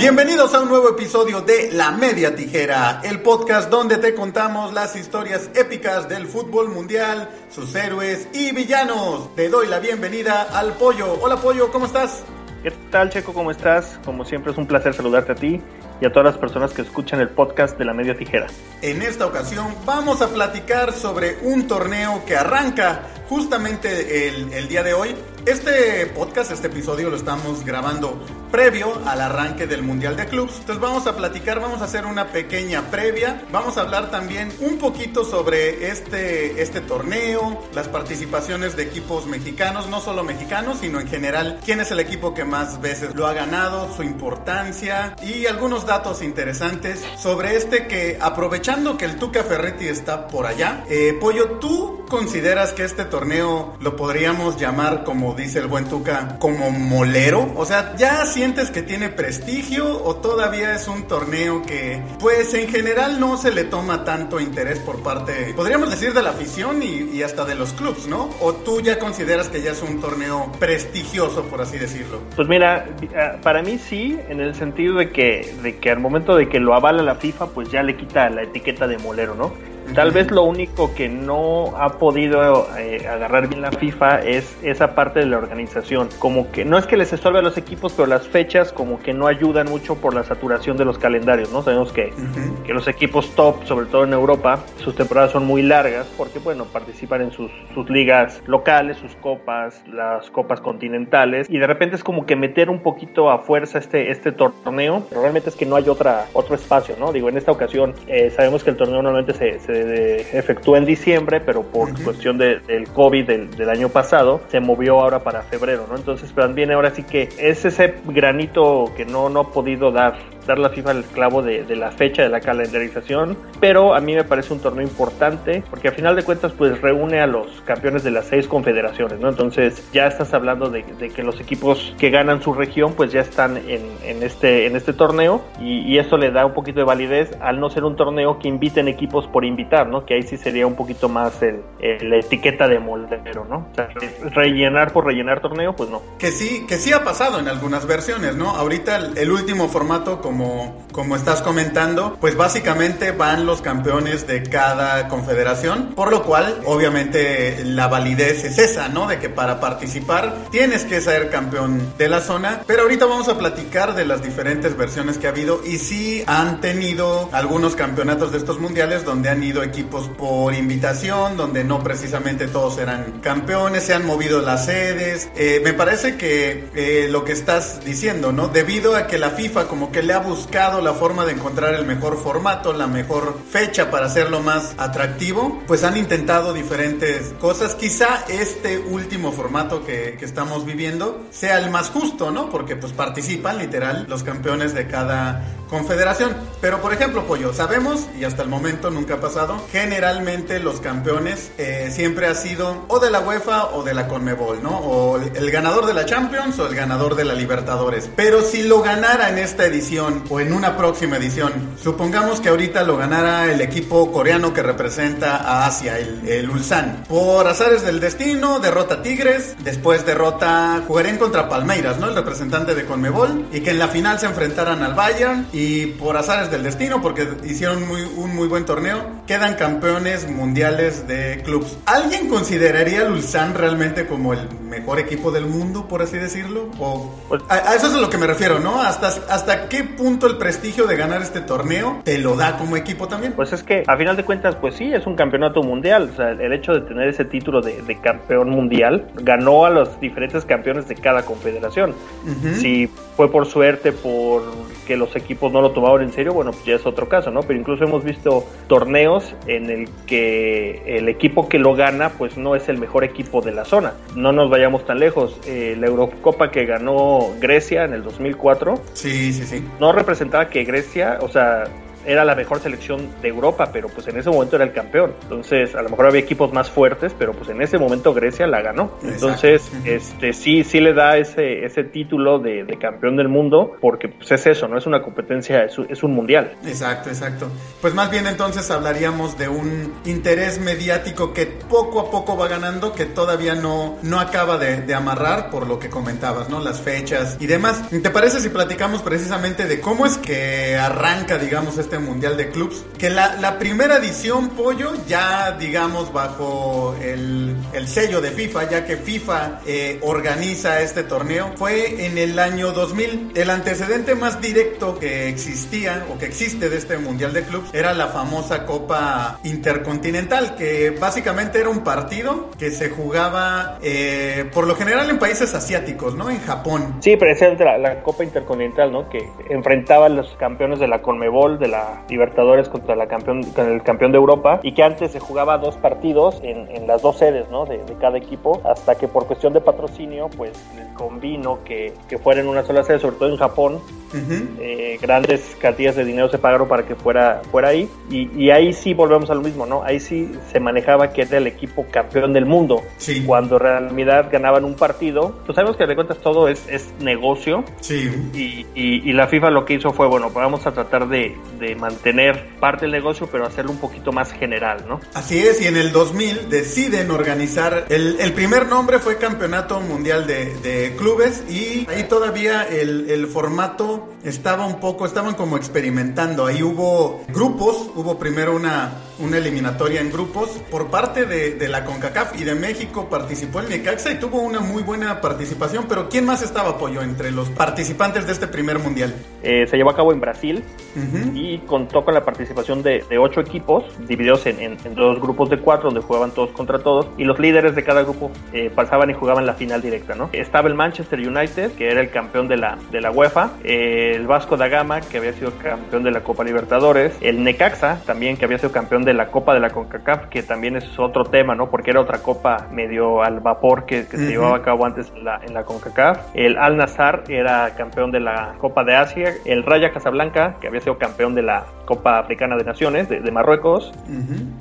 Bienvenidos a un nuevo episodio de La Media Tijera, el podcast donde te contamos las historias épicas del fútbol mundial, sus héroes y villanos. Te doy la bienvenida al Pollo. Hola Pollo, ¿cómo estás? ¿Qué tal Checo? ¿Cómo estás? Como siempre es un placer saludarte a ti y a todas las personas que escuchan el podcast de La Media Tijera. En esta ocasión vamos a platicar sobre un torneo que arranca justamente el, el día de hoy este podcast, este episodio lo estamos grabando previo al arranque del Mundial de Clubs. Entonces vamos a platicar, vamos a hacer una pequeña previa. Vamos a hablar también un poquito sobre este, este torneo, las participaciones de equipos mexicanos, no solo mexicanos, sino en general, quién es el equipo que más veces lo ha ganado, su importancia y algunos datos interesantes sobre este que aprovechando que el Tuca Ferretti está por allá, eh, Pollo, ¿tú consideras que este torneo lo podríamos llamar como dice el buen Tuca, como molero? O sea, ¿ya sientes que tiene prestigio o todavía es un torneo que, pues en general no se le toma tanto interés por parte, podríamos decir, de la afición y, hasta de los clubs, ¿no? ¿O tú ya consideras que ya es un torneo prestigioso, por así decirlo? Pues mira, ah, para mí sí, en el sentido de que, de que al momento de que lo avala la FIFA, pues ya le quita la etiqueta de molero, ¿no? Tal vez lo único que no ha podido eh, agarrar bien la FIFA es esa parte de la organización. Como que no es que les estorbe a los equipos, pero las fechas como que no ayudan mucho por la saturación de los calendarios, ¿no? Sabemos que, que los equipos top, sobre todo en Europa, sus temporadas son muy largas porque, bueno, participan en sus, sus ligas locales, sus copas, las copas continentales y de repente es como que meter un poquito a fuerza este, este torneo, pero realmente es que no hay otra, otro espacio, ¿no? Digo, en esta ocasión eh, sabemos que el torneo normalmente se, se efectuó en diciembre, pero por cuestión del COVID del, año pasado, se movió ahora para febrero, ¿no? Entonces, también ahora sí que es ese granito que no, no ha podido dar, la FIFA el clavo de, la fecha de la calendarización, pero a mí me parece un torneo importante, porque a final de cuentas, pues reúne a los campeones de las seis confederaciones, ¿no? Entonces, ya estás hablando de, que los equipos que ganan su región, pues ya están en, este, en este torneo, y, y eso le da un poquito de validez al no ser un torneo que inviten equipos por invitar ¿no? Que ahí sí sería un poquito más el, la etiqueta de moldero, ¿no? O sea, rellenar por rellenar torneo, pues no. Que sí, que sí ha pasado en algunas versiones, ¿no? Ahorita el, último formato, como, como estás comentando, pues básicamente van los campeones de cada confederación, por lo cual, obviamente, la validez es esa, ¿no? De que para participar tienes que ser campeón de la zona, pero ahorita vamos a platicar de las diferentes versiones que ha habido y sí han tenido algunos campeonatos de estos mundiales donde han ido equipos por invitación, donde no precisamente todos eran campeones, se han movido las sedes. Eh, me parece que eh, lo que estás diciendo, ¿no? Debido a que la FIFA como que le ha buscado la forma de encontrar el mejor formato, la mejor fecha para hacerlo más atractivo, pues han intentado diferentes cosas. Quizá este último formato que, estamos viviendo sea el más justo, ¿no? Porque pues participan literal los campeones de cada confederación. Pero por ejemplo, Pollo, sabemos, y hasta el momento nunca ha pasado, generalmente los campeones eh, siempre ha sido o de la UEFA o de la Conmebol, ¿no? O el ganador de la Champions o el ganador de la Libertadores. Pero si lo ganara en esta edición o en una próxima edición, supongamos que ahorita lo ganara el equipo coreano que representa a Asia, el, el Ulsan. Por azares del destino, derrota Tigres, después derrota, jugarían contra Palmeiras, ¿no? El representante de Conmebol, y que en la final se enfrentaran al Bayern y por azares del destino, porque hicieron muy, un muy buen torneo, quedan campeones mundiales de clubs. ¿Alguien consideraría al Ulsan realmente como el mejor equipo del mundo, por así decirlo? O, a, eso es a lo que me refiero, ¿no? ¿Hasta, ¿Hasta qué punto el prestigio de ganar este torneo te lo da como equipo también? Pues es que a final de cuentas, pues sí, es un campeonato mundial. O sea, el hecho de tener ese título de, campeón mundial ganó a los diferentes campeones de cada confederación. Si fue por suerte, por que los equipos no lo tomaron en serio, bueno, pues ya es otro caso, ¿no? Pero incluso hemos visto torneos en el que el equipo que lo gana, pues no es el mejor equipo de la zona. No nos vayamos tan lejos. Eh, la Eurocopa que ganó Grecia en el 2004, sí, sí, sí. no representaba que Grecia, o sea, era la mejor selección de Europa, pero pues en ese momento era el campeón. Entonces, a lo mejor había equipos más fuertes, pero pues en ese momento Grecia la ganó. Entonces, este sí, sí le da ese, ese título de, campeón del mundo, porque pues es eso, no es una competencia, es, un mundial. Exacto, exacto. Pues más bien entonces hablaríamos de un interés mediático que poco a poco va ganando, que todavía no, no acaba de, amarrar por lo que comentabas, ¿no? Las fechas y demás. ¿Te parece si platicamos precisamente de cómo es que arranca, digamos, este mundial de clubs? Que la, la primera edición, Pollo, ya, digamos, bajo el, el sello de FIFA, ya que FIFA eh, organiza este torneo, fue en el año 2000. El antecedente más directo que existía o que existe de este Mundial de Clubs era la famosa Copa Intercontinental, que básicamente era un partido que se jugaba eh, por lo general en países asiáticos, ¿no? En Japón. Sí, presente la, la Copa Intercontinental, ¿no? Que enfrentaba a los campeones de la Conmebol, de la Libertadores contra la campeón, con el campeón de Europa, y que antes se jugaba dos partidos en, en las dos sedes, ¿no? De, de, cada equipo, hasta que por cuestión de patrocinio, pues convino que, que fuera en una sola sede, sobre todo en Japón, eh, grandes cantidades de dinero se pagaron para que fuera, fuera ahí. Y, ahí sí volvemos a lo mismo, ¿no? Ahí sí se manejaba que era el equipo campeón del mundo. Cuando en realidad ganaban un partido. Pues sabemos que de cuentas todo es, es negocio. Sí. Y, y, la FIFA lo que hizo fue, bueno, vamos a tratar de, de, mantener parte del negocio, pero hacerlo un poquito más general, ¿no? Así es, y en el 2000 deciden organizar, el, el primer nombre fue Campeonato Mundial de, de Clubes y ahí todavía el, el formato estaba un poco, estaban como experimentando. Ahí hubo grupos, hubo primero una, una eliminatoria en grupos por parte de, la CONCACAF y de México participó el Necaxa y tuvo una muy buena participación. Pero ¿quién más estaba apoyo entre los participantes de este primer mundial? Eh, se llevó a cabo en Brasil y contó con la participación de, ocho equipos divididos en, dos grupos de cuatro donde jugaban todos contra todos y los líderes de cada grupo eh, pasaban y jugaban la final directa. ¿no? Estaba el Manchester United que era el campeón de la, de la UEFA. Eh, el Vasco da Gama, que había sido campeón de la Copa Libertadores, el Necaxa, también que había sido campeón de la Copa de la CONCACAF, que también es otro tema, ¿no? Porque era otra copa medio al vapor que, se llevaba a cabo antes en la, en la CONCACAF. El Al Nazar era campeón de la Copa de Asia, el Raya Casablanca, que había sido campeón de la Copa Africana de Naciones de, Marruecos,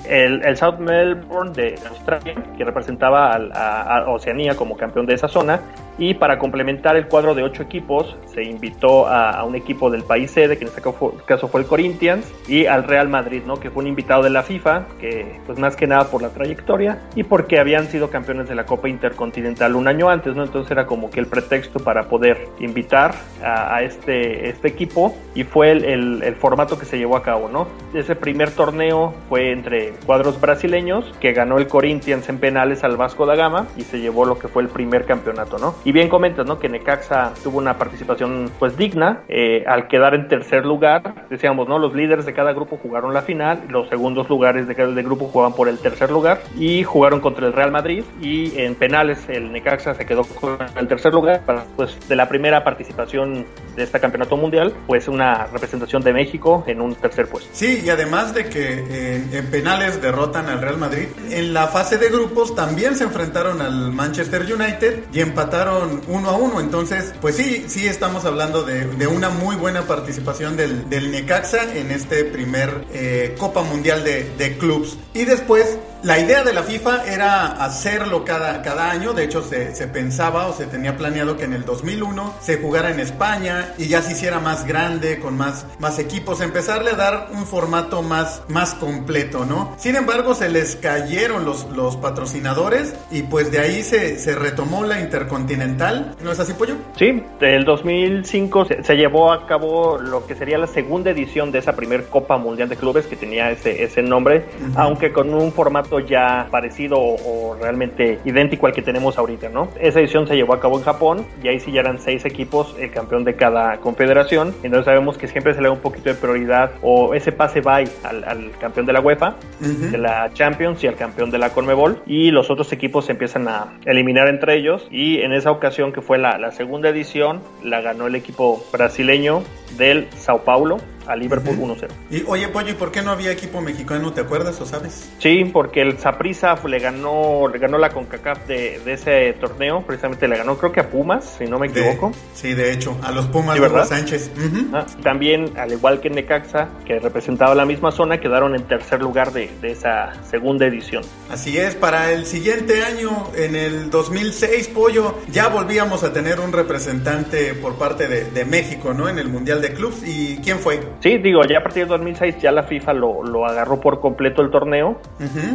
el, el, South Melbourne de Australia, que representaba a, Oceanía como campeón de esa zona, y para complementar el cuadro de ocho equipos, se invitó a, un equipo del país sede, que en este caso fue, el Corinthians, y al Real Madrid, ¿no? que fue un invitado de la FIFA, que pues más que nada por la trayectoria y porque habían sido campeones de la Copa Intercontinental un año antes, ¿no? Entonces era como que el pretexto para poder invitar a, este, este equipo y fue el, el, formato que se llevó a cabo, ¿no? Ese primer torneo fue entre cuadros brasileños, que ganó el Corinthians en penales al Vasco da Gama y se llevó lo que fue el primer campeonato, ¿no? Y bien comentas, ¿no? Que Necaxa tuvo una participación pues digna, eh, al quedar en tercer lugar, decíamos, ¿no? Los líderes de cada grupo jugaron la final, los segundos lugares de cada grupo jugaban por el tercer lugar y jugaron contra el Real Madrid y en penales el Necaxa se quedó con el tercer lugar para, pues, de la primera participación de este campeonato mundial, pues una representación de México en un tercer puesto. Sí, y además de que en penales derrotan al Real Madrid, en la fase de grupos también se enfrentaron al Manchester United y empataron uno a uno, entonces, pues sí, sí estamos hablando de, de una muy buena participación del, del Necaxa en este primer eh, Copa Mundial de, de Clubs. Y después la idea de la FIFA era hacerlo cada, cada año, de hecho se, se, pensaba o se tenía planeado que en el 2001 se jugara en España y ya se hiciera más grande, con más, más equipos, empezarle a dar un formato más, más completo, ¿no? Sin embargo, se les cayeron los, los patrocinadores y pues de ahí se, se retomó la Intercontinental, ¿no es así, Pollo? Sí, el 2005 se, se, llevó a cabo lo que sería la segunda edición de esa primer Copa Mundial de Clubes que tenía ese, ese nombre, aunque con un formato ya parecido o, realmente idéntico al que tenemos ahorita, ¿no? Esa edición se llevó a cabo en Japón y ahí sí ya eran seis equipos, el campeón de cada confederación. Entonces sabemos que siempre se le da un poquito de prioridad o ese pase bye al, campeón de la UEFA, de la Champions y al campeón de la Conmebol y los otros equipos se empiezan a eliminar entre ellos y en esa ocasión que fue la, la segunda edición la ganó el equipo brasileño del Sao Paulo a Liverpool 1-0. Y oye, Pollo, ¿y por qué no había equipo mexicano? ¿Te acuerdas o sabes? Sí, porque el Saprissa le ganó, le ganó la CONCACAF de, de, ese torneo, precisamente le ganó creo que a Pumas, si no me equivoco. sí, de hecho, a los Pumas de Sánchez. Ah, también, al igual que Necaxa, que representaba la misma zona, quedaron en tercer lugar de, de esa segunda edición. Así es, para el siguiente año, en el 2006, Pollo, ya volvíamos a tener un representante por parte de, de México, ¿no? En el Mundial de Clubs. ¿Y quién fue? Sí, digo, ya a partir de 2006 ya la FIFA lo, lo agarró por completo el torneo,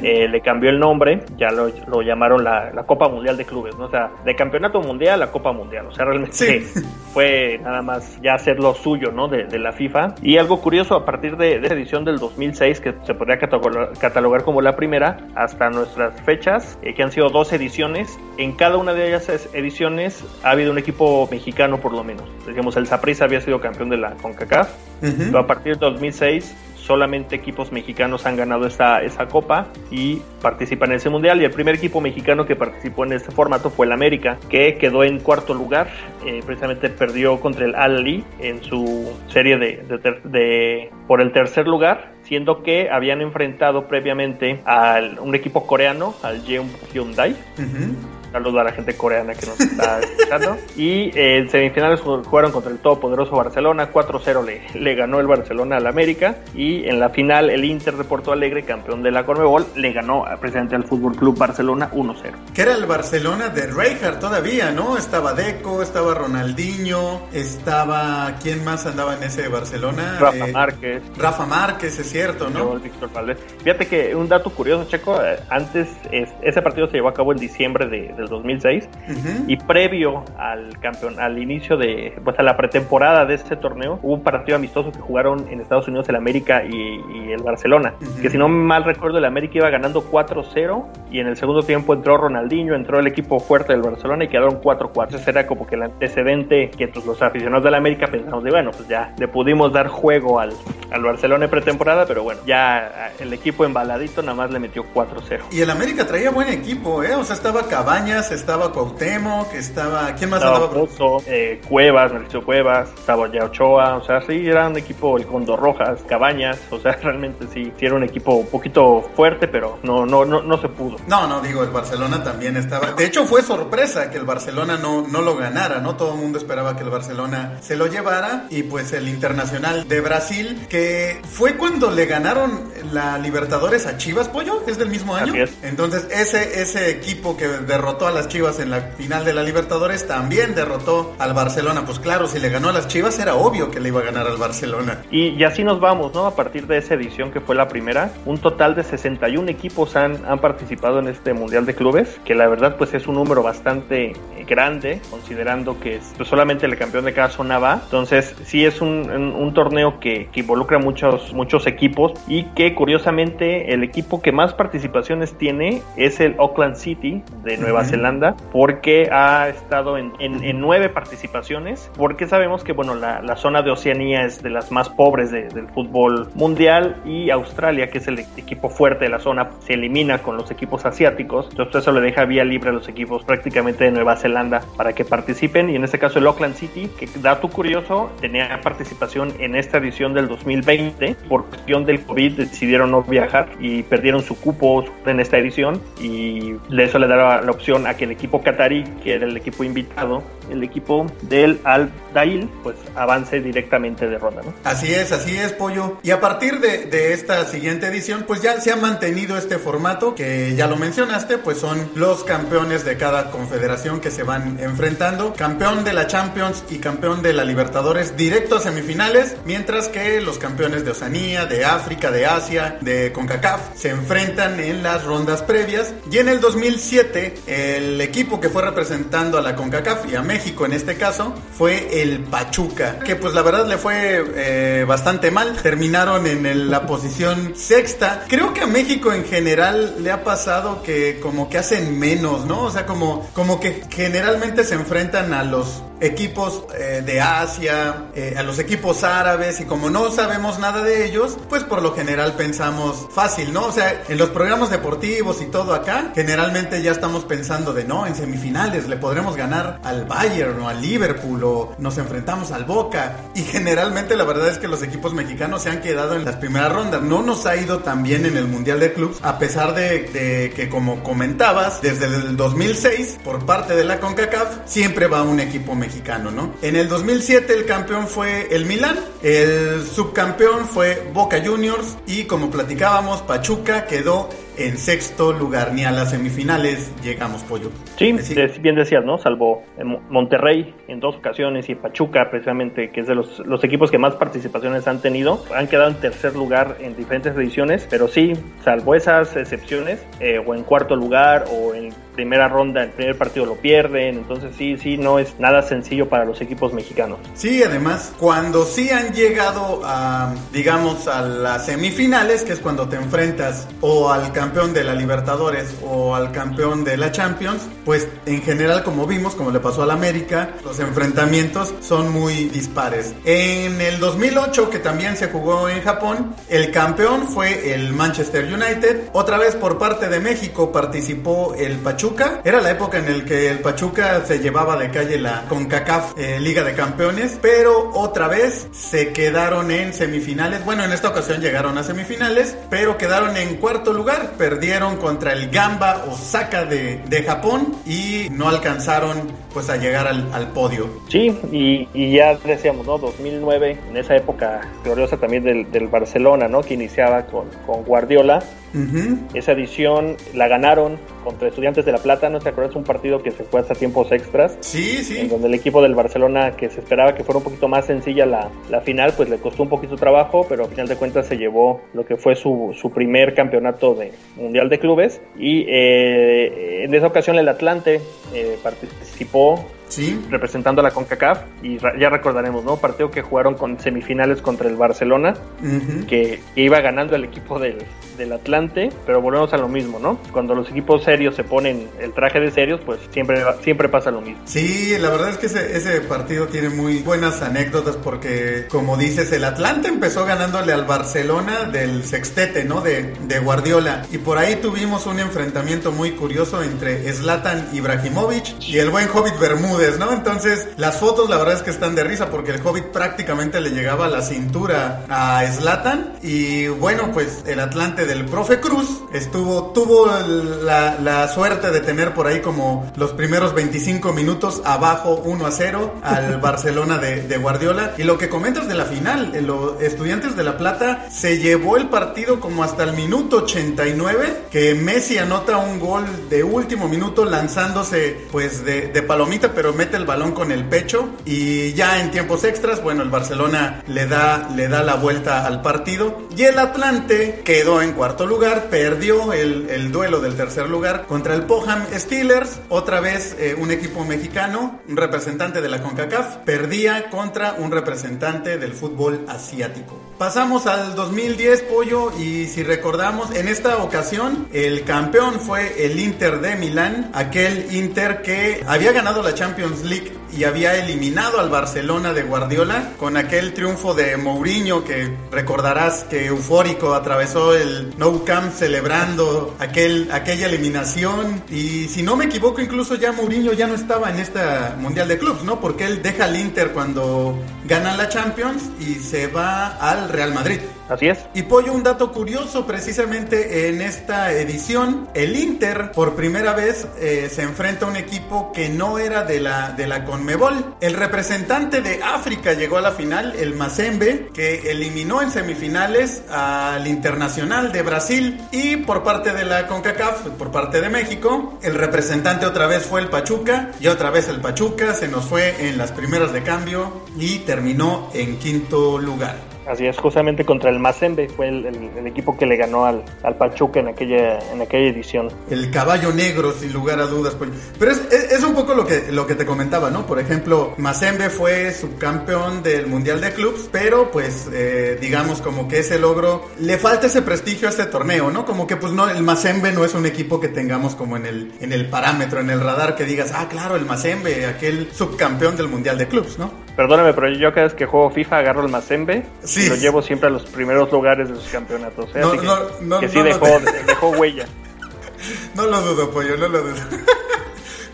eh, le cambió el nombre, ya lo, lo llamaron la, la, Copa Mundial de Clubes, ¿no? O sea, de campeonato mundial a Copa Mundial, o sea, realmente fue nada más ya hacer lo suyo, ¿no? De, de, la FIFA. Y algo curioso, a partir de, de esa edición del 2006, que se podría catalogar, catalogar como la primera, hasta nuestras fechas, eh, que han sido dos ediciones, en cada una de ellas ediciones ha habido un equipo mexicano por lo menos. Digamos, el Saprissa había sido campeón de la CONCACAF, uh a partir de 2006 solamente equipos mexicanos han ganado esta, esa copa y participan en ese mundial. Y el primer equipo mexicano que participó en este formato fue el América, que quedó en cuarto lugar. Eh, precisamente perdió contra el Al-Ali en su serie de, de, de, por el tercer lugar, siendo que habían enfrentado previamente a un equipo coreano, al Jeon Hyundai. Uh-huh saludo a la gente coreana que nos está escuchando. Y eh, en semifinales jugaron contra el todopoderoso Barcelona, 4-0 le, le, ganó el Barcelona al América. Y en la final el Inter de Porto Alegre, campeón de la Conmebol, le ganó precisamente al Fútbol Club Barcelona 1-0. Que era el Barcelona de Rijkaard todavía, ¿no? Estaba Deco, estaba Ronaldinho, estaba... ¿Quién más andaba en ese Barcelona? Rafa eh, Márquez. Rafa Márquez, es cierto, ¿no? Víctor Valdés. Fíjate que un dato curioso, Checo, eh, antes es, ese partido se llevó a cabo en diciembre de, de 2006 uh -huh. y previo al campeón al inicio de pues a la pretemporada de este torneo hubo un partido amistoso que jugaron en Estados Unidos el América y, y el Barcelona. Uh -huh. que si no mal recuerdo el América iba ganando 4-0 y en el segundo tiempo entró Ronaldinho entró el equipo fuerte del Barcelona y quedaron 4-4 ese era como que el antecedente que pues, los aficionados del América pensamos de bueno pues ya le pudimos dar juego al, al Barcelona en pretemporada pero bueno ya el equipo embaladito nada más le metió 4-0 y el América traía buen equipo eh o sea estaba Cabañas estaba Cuauhtémoc, estaba... ¿Quién más estaba? andaba? Eh, Cuevas, Mauricio Cuevas, estaba ya Ochoa, o sea, sí, era un equipo, el Condor Rojas, Cabañas, o sea, realmente sí, sí era un equipo un poquito fuerte, pero no, no, no, no se pudo. No, no, digo, el Barcelona también estaba... De hecho, fue sorpresa que el Barcelona no, no lo ganara, ¿no? Todo el mundo esperaba que el Barcelona se lo llevara y pues el Internacional de Brasil, que fue cuando le ganaron la Libertadores a Chivas, Pollo, es del mismo año. Es. Entonces, ese, ese equipo que derrotó a las Chivas en la final de la Libertadores también derrotó al Barcelona. Pues claro, si le ganó a las Chivas era obvio que le iba a ganar al Barcelona. Y, y así nos vamos, ¿no? A partir de esa edición que fue la primera, un total de 61 equipos han, han participado en este Mundial de Clubes, que la verdad pues es un número bastante grande, considerando que pues, solamente el campeón de cada zona va. Entonces sí es un, un, un torneo que, que involucra muchos, muchos equipos y que curiosamente el equipo que más participaciones tiene es el Auckland City de Nueva -huh. Zelanda porque ha estado en, en, en, nueve participaciones, porque sabemos que bueno, la, la, zona de Oceanía es de las más pobres de, del fútbol mundial y Australia, que es el equipo fuerte de la zona, se elimina con los equipos asiáticos, entonces eso le deja vía libre a los equipos prácticamente de Nueva Zelanda para que participen y en este caso el Auckland City, que dato curioso, tenía participación en esta edición del 2020, por cuestión del COVID decidieron no viajar y perdieron su cupo en esta edición y eso le daba la opción a que el equipo Qatarí, que era el equipo invitado, el equipo del Al Dail, pues avance directamente de ronda, ¿no? Así es, así es, Pollo. Y a partir de, de, esta siguiente edición, pues ya se ha mantenido este formato, que ya lo mencionaste, pues son los campeones de cada confederación que se van enfrentando. Campeón de la Champions y campeón de la Libertadores directo a semifinales, mientras que los campeones de Oceanía, de África, de Asia, de CONCACAF se enfrentan en las rondas previas. Y en el 2007, el equipo que fue representando a la CONCACAF y a México en este caso fue el Pachuca, que pues la verdad le fue eh, bastante mal. Terminaron en la posición sexta. Creo que a México en general le ha pasado que como que hacen menos, ¿no? O sea, como, como que generalmente se enfrentan a los equipos eh, de Asia, eh, a los equipos árabes y como no sabemos nada de ellos, pues por lo general pensamos fácil, ¿no? O sea, en los programas deportivos y todo acá, generalmente ya estamos pensando de no, en semifinales le podremos ganar al Bayern o al Liverpool o nos enfrentamos al Boca. Y generalmente la verdad es que los equipos mexicanos se han quedado en las primeras rondas. No nos ha ido tan bien en el Mundial de Clubs, a pesar de, que, como comentabas, desde el 2006, por parte de la CONCACAF, siempre va un equipo mexicano, ¿no? En el 2007 el campeón fue el Milan, el subcampeón fue Boca Juniors y como platicábamos, Pachuca quedó en sexto lugar, ni a las semifinales llegamos, Pollo. Sí, bien decías, ¿no? Salvo Monterrey en dos ocasiones y Pachuca, precisamente, que es de los, los equipos que más participaciones han tenido, han quedado en tercer lugar en diferentes ediciones, pero sí, salvo esas excepciones, eh, o en cuarto lugar, o en primera ronda, el primer partido lo pierden, entonces sí, sí, no es nada sencillo para los equipos mexicanos. Sí, además, cuando sí han llegado a, digamos, a las semifinales, que es cuando te enfrentas o al campeón de la Libertadores o al campeón de la Champions, pues en general como vimos, como le pasó al América, los enfrentamientos son muy dispares. En el 2008, que también se jugó en Japón, el campeón fue el Manchester United. Otra vez por parte de México participó el Pachuca. Era la época en el que el Pachuca se llevaba de calle la CONCACAF eh, Liga de Campeones, pero otra vez se quedaron en semifinales. Bueno, en esta ocasión llegaron a semifinales, pero quedaron en cuarto lugar perdieron contra el Gamba Osaka de, de Japón y no alcanzaron pues a llegar al, al podio. Sí, y, y, ya decíamos, ¿no? 2009, en esa época gloriosa también del, del Barcelona, ¿no? Que iniciaba con, con Guardiola. Esa edición la ganaron contra Estudiantes de La Plata, ¿no te acuerdas? Un partido que se fue hasta tiempos extras. Sí, sí. En donde el equipo del Barcelona, que se esperaba que fuera un poquito más sencilla la, la final, pues le costó un poquito trabajo, pero al final de cuentas se llevó lo que fue su, su primer campeonato de Mundial de Clubes. Y eh, en esa ocasión el Atlante eh, participó Sí. representando a la CONCACAF y ya recordaremos, ¿no? Partido que jugaron con semifinales contra el Barcelona, que, iba ganando el equipo del, del, Atlante, pero volvemos a lo mismo, ¿no? Cuando los equipos serios se ponen el traje de serios, pues siempre, siempre pasa lo mismo. Sí, la verdad es que ese, ese partido tiene muy buenas anécdotas porque, como dices, el Atlante empezó ganándole al Barcelona del sextete, ¿no? De, de Guardiola. Y por ahí tuvimos un enfrentamiento muy curioso entre Zlatan Ibrahimovic y el buen Hobbit Bermúdez, ¿no? Entonces, las fotos la verdad es que están de risa porque el Hobbit prácticamente le llegaba a la cintura a Zlatan y bueno, pues el Atlante del profe Cruz estuvo, tuvo la, la suerte de tener por ahí como los primeros 25 minutos abajo 1 a 0 al Barcelona de, de Guardiola y lo que comentas de la final, los estudiantes de La Plata se llevó el partido como hasta el minuto 89 que Messi anota un gol de último minuto lanzándose pues de, de palomita pero mete el balón con el pecho y ya en tiempos extras, bueno, el Barcelona le da, le da la vuelta al partido y el Atlante quedó en cuarto lugar, perdió el, el duelo del tercer lugar contra el Poham Steelers, otra vez eh, un equipo mexicano, un representante de la CONCACAF, perdía contra un representante del fútbol asiático. Pasamos al 2010, Pollo, y si recordamos, en esta ocasión el campeón fue el Inter de Milán, aquel Inter que había ganado la Champions League y había eliminado al Barcelona de Guardiola con aquel triunfo de Mourinho que recordarás que eufórico atravesó el Nou Camp celebrando aquel, aquella eliminación y si no me equivoco incluso ya Mourinho ya no estaba en esta Mundial de Clubs, ¿no? Porque él deja al Inter cuando gana la Champions y se va al Real Madrid. Así es. Y Pollo, un dato curioso, precisamente en esta edición, el Inter por primera vez eh, se enfrenta a un equipo que no era de la, de la Conmebol. El representante de África llegó a la final, el Mazembe, que eliminó en semifinales al Internacional de Brasil. Y por parte de la CONCACAF, por parte de México, el representante otra vez fue el Pachuca. Y otra vez el Pachuca se nos fue en las primeras de cambio y terminó en quinto lugar. Así es, justamente contra el Mazembe fue el, el, el equipo que le ganó al, al, Pachuca en aquella, en aquella edición. El caballo negro, sin lugar a dudas. Pues. Pero es, es, es, un poco lo que, lo que te comentaba, ¿no? Por ejemplo, Mazembe fue subcampeón del Mundial de Clubs, pero pues eh, digamos como que ese logro, le falta ese prestigio a este torneo, ¿no? Como que pues no, el Mazembe no es un equipo que tengamos como en el, en el parámetro, en el radar, que digas, ah, claro, el Mazembe, aquel subcampeón del Mundial de Clubs, ¿no? Perdóname, pero yo cada vez que juego FIFA agarro el Mazembe sí. y lo llevo siempre a los primeros lugares de sus campeonatos. ¿eh? No, Así que, no, que sí dejó, dejó huella. No lo dudo, pollo, no lo dudo.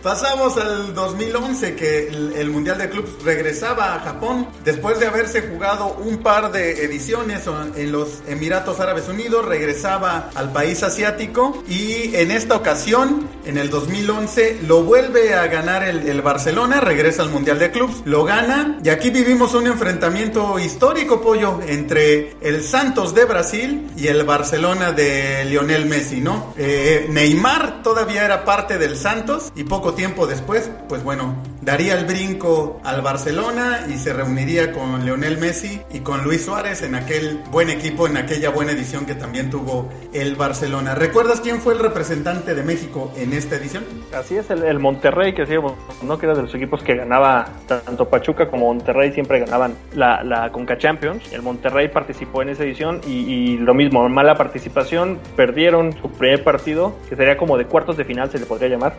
Pasamos al 2011 que el, Mundial de Clubs regresaba a Japón después de haberse jugado un par de ediciones en los Emiratos Árabes Unidos, regresaba al país asiático y en esta ocasión, en el 2011, lo vuelve a ganar el, el Barcelona, regresa al Mundial de Clubs, lo gana y aquí vivimos un enfrentamiento histórico, pollo, entre el Santos de Brasil y el Barcelona de Lionel Messi, ¿no? Eh, Neymar todavía era parte del Santos y poco tiempo después, pues bueno, daría el brinco al Barcelona y se reuniría con Lionel Messi y con Luis Suárez en aquel buen equipo, en aquella buena edición que también tuvo el Barcelona. ¿Recuerdas quién fue el representante de México en esta edición? Así es, el, Monterrey, que decíamos, ¿no? que era de los equipos que ganaba tanto Pachuca como Monterrey, siempre ganaban la, la Conca Champions. El Monterrey participó en esa edición y, lo mismo, mala participación, perdieron su primer partido, que sería como de cuartos de final, se le podría llamar,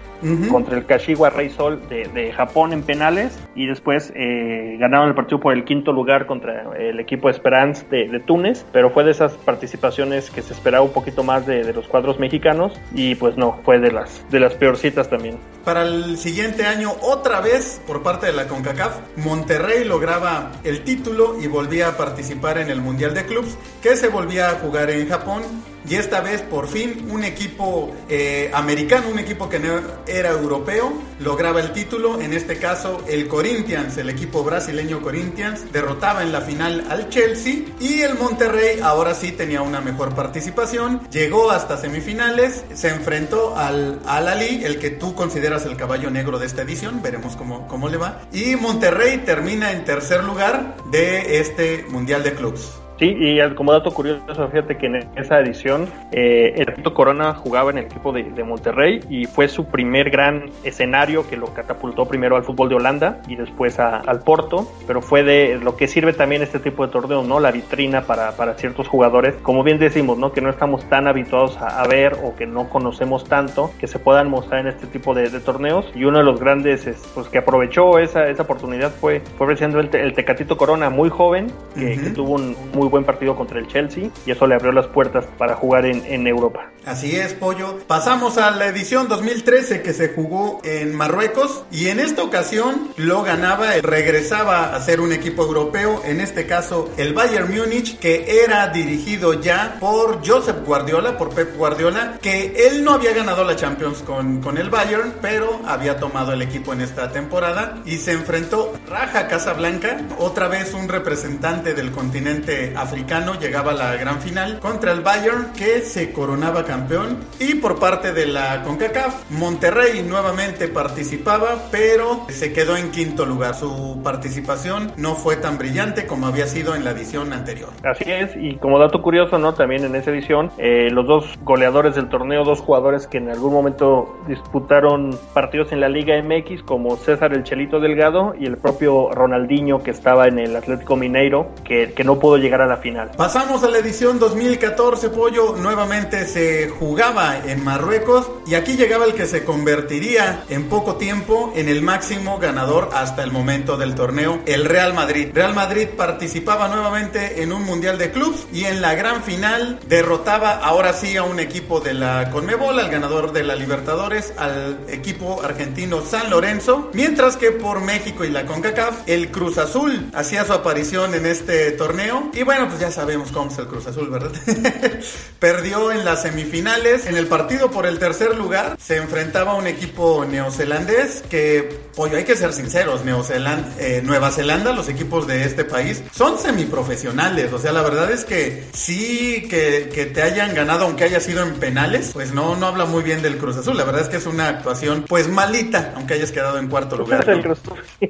contra el Kashiwa Rey Sol de, de Japón en penales y después eh, ganaron el partido por el quinto lugar contra el equipo Esperance de, Túnez, pero fue de esas participaciones que se esperaba un poquito más de, los cuadros mexicanos y pues no, fue de las, de las peorcitas también. Para el siguiente año, otra vez por parte de la CONCACAF, Monterrey lograba el título y volvía a participar en el Mundial de Clubs, que se volvía a jugar en Japón y esta vez por fin un equipo eh, americano, un equipo que no era europeo, lograba el título. En este caso el Corinthians, el equipo brasileño Corinthians, derrotaba en la final al Chelsea y el Monterrey ahora sí tenía una mejor participación. Llegó hasta semifinales, se enfrentó al, al Ali, el que tú consideras el caballo negro de esta edición, veremos cómo, cómo le va. Y Monterrey termina en tercer lugar de este Mundial de Clubs. Sí, y como dato curioso, fíjate que en esa edición eh, el Tito Corona jugaba en el equipo de, Monterrey y fue su primer gran escenario que lo catapultó primero al fútbol de Holanda y después al Porto, pero fue de lo que sirve también este tipo de torneo, ¿no? La vitrina para, para ciertos jugadores, como bien decimos, ¿no? Que no estamos tan habituados a, ver o que no conocemos tanto, que se puedan mostrar en este tipo de, torneos y uno de los grandes pues, que aprovechó esa, esa oportunidad fue, fue el, el Tecatito Corona, muy joven, que, que tuvo un muy buen partido contra el Chelsea y eso le abrió las puertas para jugar en, en Europa. Así es, Pollo. Pasamos a la edición 2013 que se jugó en Marruecos y en esta ocasión lo ganaba, regresaba a ser un equipo europeo, en este caso el Bayern Múnich, que era dirigido ya por Josep Guardiola, por Pep Guardiola, que él no había ganado la Champions con, con el Bayern, pero había tomado el equipo en esta temporada y se enfrentó Raja Casablanca, otra vez un representante del continente africano, llegaba a la gran final contra el Bayern que se coronaba campeón. Y por parte de la CONCACAF, Monterrey nuevamente participaba, pero se quedó en quinto lugar. Su participación no fue tan brillante como había sido en la edición anterior. Así es, y como dato curioso, ¿no? También en esa edición, eh, los dos goleadores del torneo, dos jugadores que en algún momento disputaron partidos en la Liga MX, como César el Chelito Delgado y el propio Ronaldinho que estaba en el Atlético Mineiro, que, que no pudo llegar la final. Pasamos a la edición 2014, Pollo. Nuevamente se jugaba en Marruecos y aquí llegaba el que se convertiría en poco tiempo en el máximo ganador hasta el momento del torneo, el Real Madrid. Real Madrid participaba nuevamente en un Mundial de Clubs y en la gran final derrotaba ahora sí a un equipo de la Conmebol, al ganador de la Libertadores, al equipo argentino San Lorenzo, mientras que por México y la CONCACAF, el Cruz Azul hacía su aparición en este torneo y bueno, pues ya sabemos cómo es el Cruz Azul, ¿verdad? Perdió en las semifinales. En el partido por el tercer lugar se enfrentaba a un equipo neozelandés que, pollo, hay que ser sinceros, Neozeland, eh, Nueva Zelanda, los equipos de este país, son semiprofesionales. O sea, la verdad es que sí que, que te hayan ganado, aunque haya sido en penales, pues no, no habla muy bien del Cruz Azul. La verdad es que es una actuación, pues malita, aunque hayas quedado en cuarto lugar. Azul.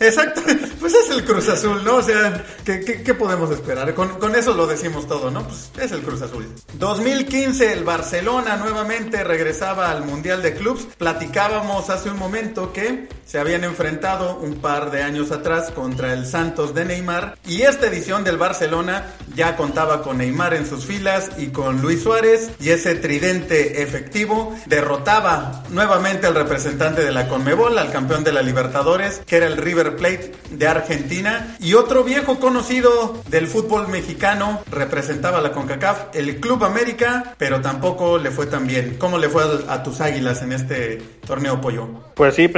Exacto, pues es el Cruz Azul, ¿no? O sea, ¿qué, qué, qué podemos esperar? Con, eso lo decimos todo, ¿no? Pues es el Cruz Azul. 2015, el Barcelona nuevamente regresaba al Mundial de Clubs. Platicábamos hace un momento que se habían enfrentado un par de años atrás contra el Santos de Neymar y esta edición del Barcelona ya contaba con Neymar en sus filas y con Luis Suárez y ese tridente efectivo derrotaba nuevamente al representante de la Conmebol, al campeón de la Libertadores, que era el River Plate de Argentina y otro viejo conocido del fútbol mexicano representaba la CONCACAF, el Club América, pero tampoco le fue tan bien. ¿Cómo le fue a, tus águilas en este torneo pollo? Pues sí,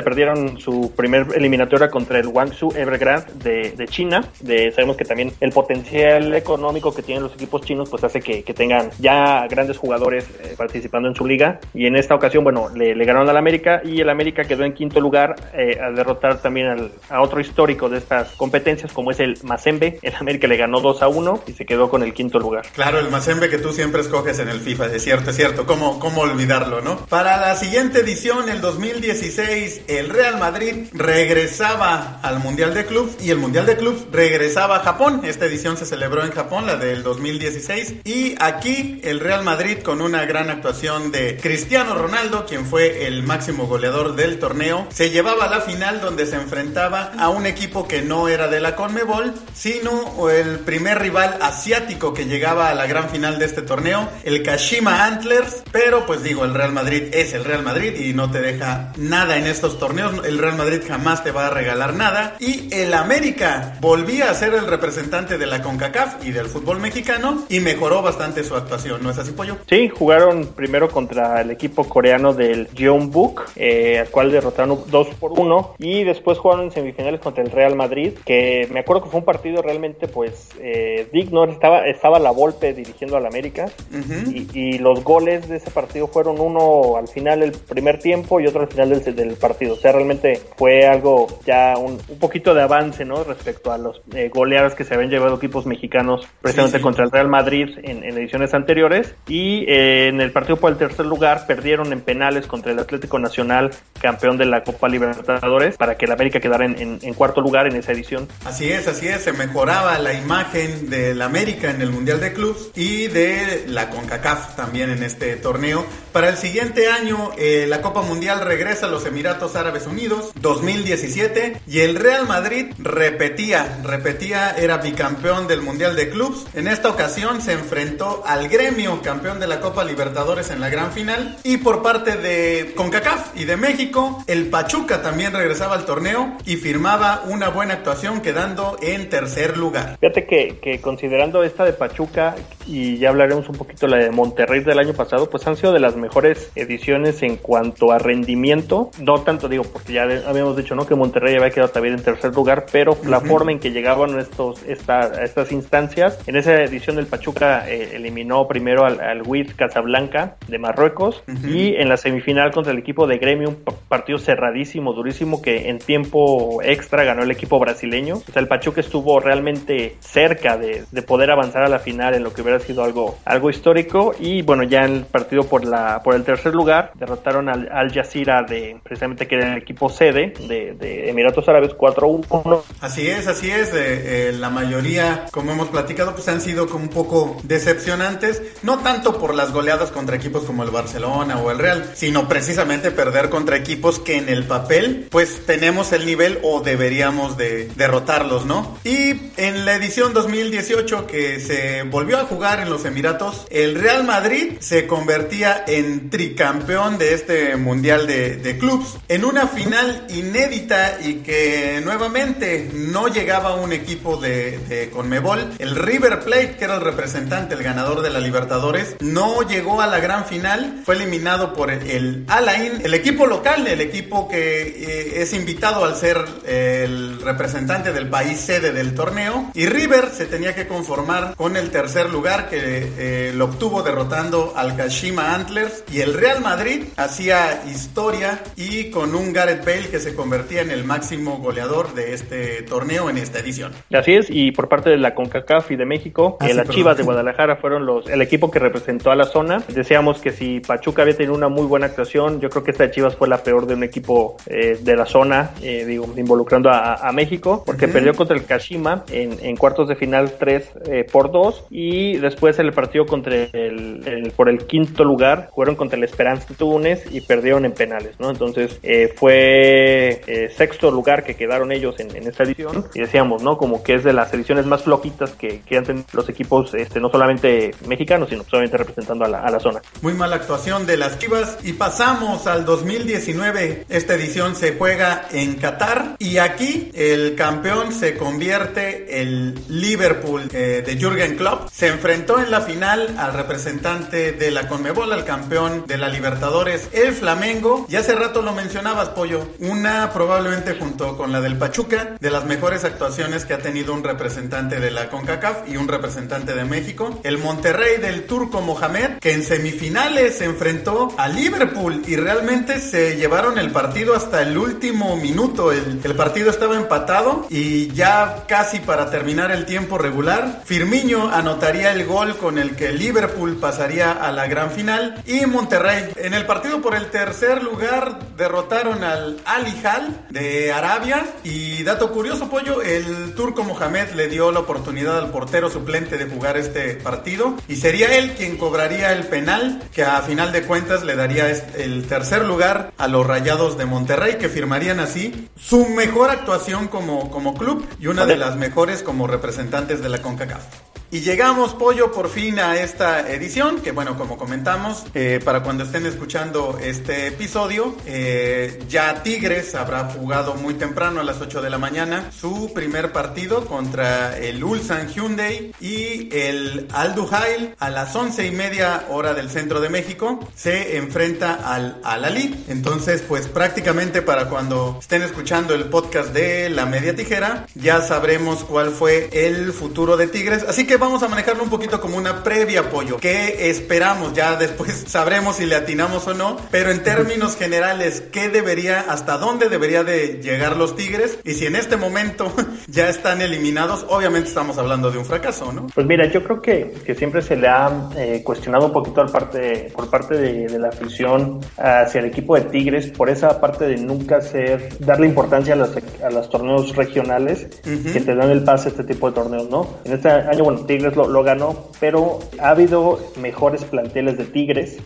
perdieron su primer eliminatoria contra el Guangzhou Evergrande de, China. De, sabemos que también el potencial económico que tienen los equipos chinos pues hace que, tengan ya grandes jugadores eh, participando en su liga. Y en esta ocasión, bueno, le, ganaron al América y el América quedó en quinto lugar eh, al derrotar también a otro histórico de estas competencias como es el Mazembe. El América le ganó 2 a 1 y se quedó con el quinto lugar. Claro, el Mazembe que tú siempre escoges en el FIFA, es cierto, es cierto. ¿Cómo, cómo olvidarlo, no? Para la siguiente edición, el 2016, el Real Madrid regresaba al Mundial de Clubs y el Mundial de Clubs regresaba a Japón. Esta edición se celebró en Japón, la del 2016. Y aquí el Real Madrid con una gran actuación de Cristiano Ronaldo, quien fue el máximo goleador del torneo, se llevaba a la final donde se enfrentaba a un equipo que no era de la Conmebol, sino el primer rival asiático que llegaba a la gran final de este torneo, el Kashima Antlers. Pero pues digo, el Real Madrid es el Real Madrid y no te deja nada en estos torneos. El Real Madrid jamás te va a regalar nada. Y el América volvía a ser el representante de la CONCACAF y del fútbol mexicano y mejoró bastante su actuación, ¿no es así, Pollo? Sí, jugaron primero contra el equipo coreano del Jeonbuk, eh, al cual derrotaron 2 por 1 y después jugaron en semifinales contra el Real Madrid, que me acuerdo que fue un partido realmente pues eh, digno, estaba, estaba la Volpe dirigiendo al América y, los goles de ese partido fueron uno al final del primer tiempo y otro al final del, del partido, o sea, realmente fue algo ya un, un poquito de avance, ¿no? Respecto a los eh, goleadas que se habían llevado equipos mexicanos precisamente contra el Real Madrid en, ediciones anteriores y eh, en el partido por el tercer lugar perdieron en penales contra el Atlético Nacional, campeón de la Copa Libertadores, para que el América quedara en, en cuarto lugar en esa edición. Así es, así es, se mejoraba la imagen del América en el Mundial de Clubs y de la CONCACAF también en este torneo. Para el siguiente año, eh, la Copa Mundial regresa a los Emiratos Árabes Unidos, 2017, y el Real Madrid repetía, repetía, era bicampeón del Mundial de Clubs. En esta ocasión se enfrentó al Gremio, campeón de la Copa Libertadores en la gran final. Y por parte de CONCACAF y de México, el Pachuca también regresaba al torneo y firmaba una buena actuación quedando en tercer lugar. Fíjate que, que considerando esta de Pachuca, y ya hablaremos un poquito la de Monterrey del año pasado, pues han sido de las mejores ediciones en cuanto a rendimiento. No tanto digo, porque ya habíamos dicho, ¿no? Que Monterrey había quedado también en tercer lugar, pero la forma en que llegaban estos, esta, estas instancias, en esa edición del Pachuca eh, eliminó primero al, al WIT Casablanca de Marruecos y en la semifinal contra el equipo de Gremio, un partido cerradísimo, durísimo, que en tiempo extra ganó el equipo brasileño. O sea, el Pachuca estuvo realmente cerca de, de poder avanzar a la final en lo que hubiera sido algo, algo histórico y bueno, ya en el partido por, la, por el tercer lugar derrotaron al, al Jazeera de precisamente que era el equipo sede de, Emiratos Árabes 4-1. Así es, así es. Eh, la mayoría, como hemos platicado, pues han sido como un poco decepcionantes, no tanto por las goleadas contra equipos como el Barcelona o el Real, sino precisamente perder contra equipos que en el papel pues tenemos el nivel o deberíamos de derrotarlos, ¿no? Y en la edición 2018 que se volvió a jugar en los Emiratos, el Real Madrid se convertía en tricampeón de este Mundial de, de Clubs en una final inédita y que nuevamente no llegaba un equipo de, Conmebol. El River Plate, que era el representante, el ganador de la Libertadores, no llegó a la gran final. Fue eliminado por el Alain, el equipo local, el equipo que eh, es invitado al ser el representante del país sede del torneo. Y River se tenía que conformar con el tercer lugar que eh, lo obtuvo derrotando al Kashima Antlers. Y el Real Madrid hacía historia y con un Gareth Bale que se convertía en el máximo goleador de este torneo en esta edición. Así es, y por parte de la CONCACAF y de México, ah, las Chivas de Guadalajara fueron los el equipo que representó a la zona. Decíamos que si Pachuca había tenido una muy buena actuación, yo creo que esta de Chivas fue la peor de un equipo eh, de la zona, eh, digo, involucrando a, México, porque perdió contra el Kashima en, cuartos de final 3 eh, por 2 y después el partido contra el, por el quinto lugar, fueron contra el Esperanza Túnez y perdieron en penales, ¿no? Entonces fue eh, sexto lugar que quedaron ellos en, esta edición. Y decíamos, ¿no? Como que es de las ediciones más flojitas que, que han tenido los equipos, este, no solamente mexicanos, sino solamente representando a la, a la zona. Muy mala actuación de las Chivas. Y pasamos al 2019. Esta edición se juega en Qatar. Y aquí el campeón se convierte el Liverpool eh, de Jürgen Klopp. Se enfrentó en la final al representante de la Conmebol, al campeón de la Libertadores, el Flamengo. Y hace rato lo mencionabas, Pollo. Una probablemente junto con la del Pachuca, de las mejores actuaciones que ha tenido un representante de la CONCACAF y un representante de México. El Monterrey del Turco Mohamed, que en semifinales se enfrentó a Liverpool y realmente se llevaron el partido hasta el último minuto. El, el partido estaba empatado y ya casi para terminar el tiempo regular, Firmino anotaría el gol con el que Liverpool pasaría a la gran final y Monterrey en el partido por el tercer lugar derrotaron al Al Hilal de Arabia y dato curioso pollo, el turco Mohamed le dio la oportunidad al portero suplente de jugar este partido y sería él quien cobraría el penal que a final de cuentas le daría el tercer lugar a los Rayados de Monterrey que firmarían así su mejor actuación como, como club y una de las mejores como representantes de la CONCACAF. Y llegamos, Pollo, por fin a esta edición, que bueno, como comentamos, eh, para cuando estén escuchando este episodio, eh, ya Tigres habrá jugado muy temprano a las 8 de la mañana su primer partido contra el Ulsan Hyundai y el Al Duhail a las 11 y media hora del centro de México se enfrenta al Al Ali. Entonces, pues prácticamente para cuando estén escuchando el podcast de La Media Tijera, ya sabremos cuál fue el futuro de Tigres. Así que vamos a manejarlo un poquito como una previa apoyo. ¿Qué esperamos? Ya después sabremos si le atinamos o no. Pero en términos generales, ¿qué debería, hasta dónde debería de llegar los Tigres? Y si en este momento ya están eliminados, obviamente estamos hablando de un fracaso, ¿no? Pues mira, yo creo que, que siempre se le ha eh, cuestionado un poquito al parte, por parte de, la afición hacia el equipo de Tigres por esa parte de nunca ser, darle importancia a los, a los torneos regionales que te dan el pase a este tipo de torneos, ¿no? En este año, bueno, Tigres lo, ganó, pero ha habido mejores planteles de Tigres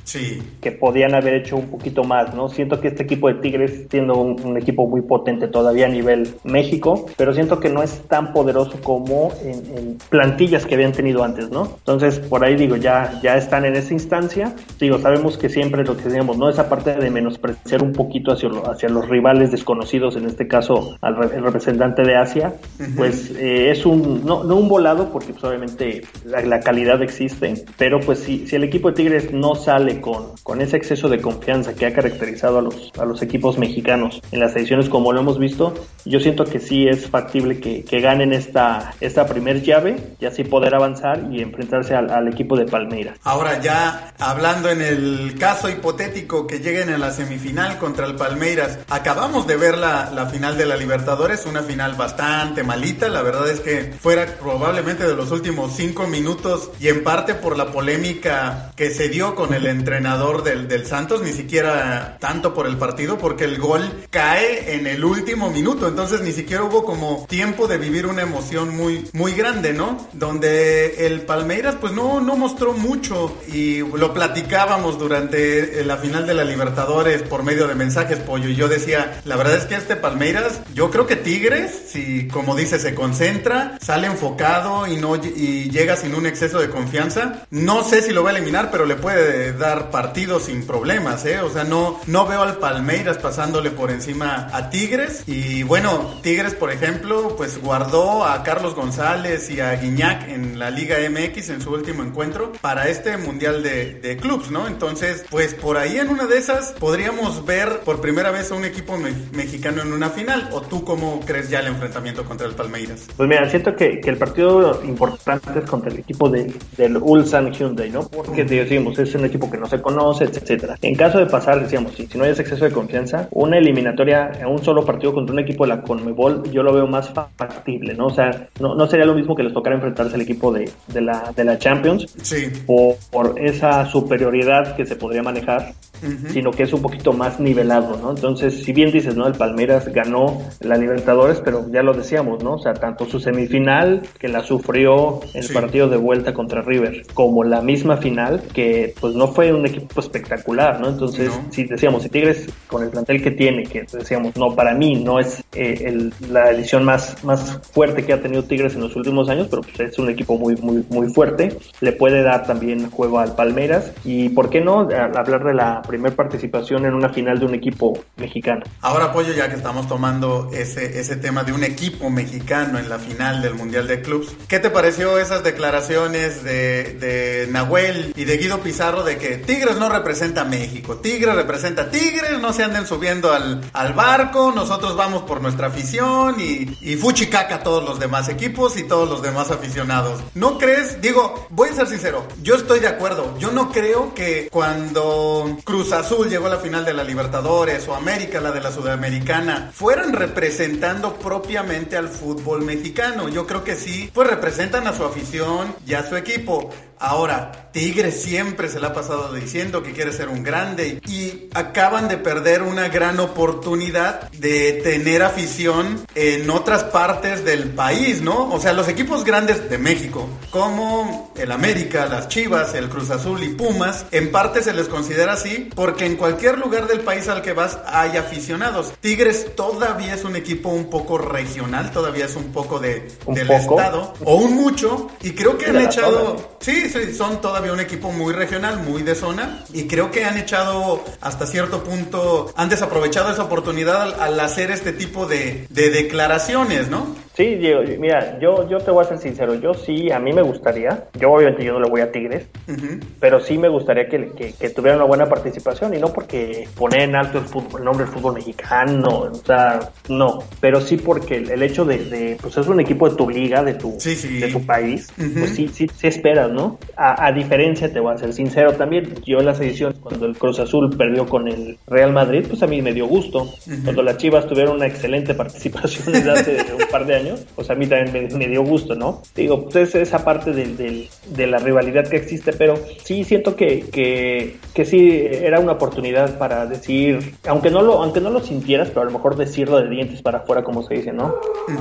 que podían haber hecho un poquito más, ¿no? Siento que este equipo de Tigres, siendo un, equipo muy potente todavía a nivel México, pero siento que no es tan poderoso como en, plantillas que habían tenido antes, ¿no? Entonces, por ahí digo, ya, ya están en esa instancia. Digo, sabemos que siempre lo que decíamos, ¿no? Esa parte de menospreciar un poquito hacia, hacia los rivales desconocidos, en este caso al el representante de Asia, pues eh, es un, no, no un volado, porque pues, obviamente la, calidad existe, pero pues si, si el equipo de Tigres no sale con, con ese exceso de confianza que ha caracterizado a los, a los equipos mexicanos en las ediciones como lo hemos visto, yo siento que sí es factible que, ganen esta, esta primer llave y así poder avanzar y enfrentarse al, al, equipo de Palmeiras. Ahora ya hablando en el caso hipotético que lleguen a la semifinal contra el Palmeiras, acabamos de ver la, la final de la Libertadores, una final bastante malita, la verdad es que fuera probablemente de los últimos cinco minutos y en parte por la polémica que se dio con el entrenador del, del Santos, ni siquiera tanto por el partido, porque el gol cae en el último minuto, entonces ni siquiera hubo como tiempo de vivir una emoción muy, muy grande, ¿no? Donde el Palmeiras pues no, no mostró mucho y lo platicábamos durante la final de la Libertadores por medio de mensajes, pollo, y yo decía, la verdad es que este Palmeiras, yo creo que Tigres, si como dice, se concentra, sale enfocado y no y llega sin un exceso de confianza, no sé si lo va a eliminar, pero le puede dar partido sin problemas, ¿eh? O sea, no, no veo al Palmeiras pasándole por encima a Tigres. Y bueno, Tigres, por ejemplo, pues guardó a Carlos González y a Guiñac en la Liga MX en su último encuentro para este Mundial de, de Clubs, ¿no? Entonces, pues por ahí en una de esas podríamos ver por primera vez a un equipo mexicano en una final. ¿O tú cómo crees ya el enfrentamiento contra el Palmeiras? Pues mira, siento que, que el partido importante antes contra el equipo de, del Ulsan Hyundai, ¿no? Porque decimos, es un equipo que no se conoce, etcétera. En caso de pasar, decíamos, si, si no hay ese exceso de confianza, una eliminatoria en un solo partido contra un equipo de la Conmebol, yo lo veo más factible, ¿no? O sea, no, no sería lo mismo que les tocara enfrentarse al equipo de, de, la, de la Champions sí. por, por esa superioridad que se podría manejar sino que es un poquito más nivelado, ¿no? Entonces, si bien dices, ¿no? El Palmeiras ganó la Libertadores, pero ya lo decíamos, ¿no? O sea, tanto su semifinal, que la sufrió el partido de vuelta contra River, como la misma final, que pues no fue un equipo espectacular, ¿no? Entonces, si decíamos, si Tigres con el plantel que tiene, que decíamos, no, para mí no es eh, la edición más, más fuerte que ha tenido Tigres en los últimos años, pero pues es un equipo muy, muy, muy fuerte, le puede dar también juego al Palmeiras y, ¿por qué no? Hablar de la primera participación en una final de un equipo mexicano. Ahora, apoyo ya que estamos tomando ese, ese tema de un equipo mexicano en la final del Mundial de Clubs, ¿qué te pareció esas declaraciones de, de Nahuel y de Guido Pizarro de que Tigres no representa a México, Tigres representa Tigres, no se anden subiendo al, al barco, nosotros vamos por nuestra afición y, y fuchi caca a todos los demás equipos y todos los demás aficionados. ¿No crees? Digo, voy a ser sincero, yo estoy de acuerdo, yo no creo que cuando Cruz Azul llegó a la final de la Libertadores o América la de la Sudamericana fueran representando propiamente al fútbol mexicano. Yo creo que sí, pues representan a su afición y a su equipo. Ahora, Tigres siempre se le ha pasado diciendo que quiere ser un grande y acaban de perder una gran oportunidad de tener afición en otras partes del país, ¿no? O sea, los equipos grandes de México, como el América, las Chivas, el Cruz Azul y Pumas, en parte se les considera así porque en cualquier lugar del país al que vas hay aficionados. Tigres todavía es un equipo un poco regional, todavía es un poco de, del estado, o un mucho, y creo que han echado... Sí, son todavía un equipo muy regional, muy de zona, y creo que han echado hasta cierto punto, han desaprovechado esa oportunidad al, hacer este tipo de, de declaraciones, ¿no? Sí, Diego, mira, yo, yo te voy a ser sincero, yo sí, a mí me gustaría, yo obviamente yo no le voy a Tigres, pero sí me gustaría que, que, tuviera una buena participación y no porque poner en alto el, fútbol, el nombre del fútbol mexicano, o sea, no, pero sí porque el, hecho de, pues es un equipo de tu liga, de tu, De tu país, pues sí, sí, sí esperas, ¿no? A, diferencia, te voy a ser sincero también, yo en las ediciones, cuando el Cruz Azul perdió con el Real Madrid, pues a mí me dio gusto, cuando las Chivas tuvieron una excelente participación desde hace un par de años, pues a mí también me, dio gusto, ¿no? Digo, pues esa parte del, de la rivalidad que existe, pero sí siento que, que, que, sí era una oportunidad para decir, aunque no, lo, aunque no lo sintieras, pero a lo mejor decirlo de dientes para afuera, como se dice, ¿no?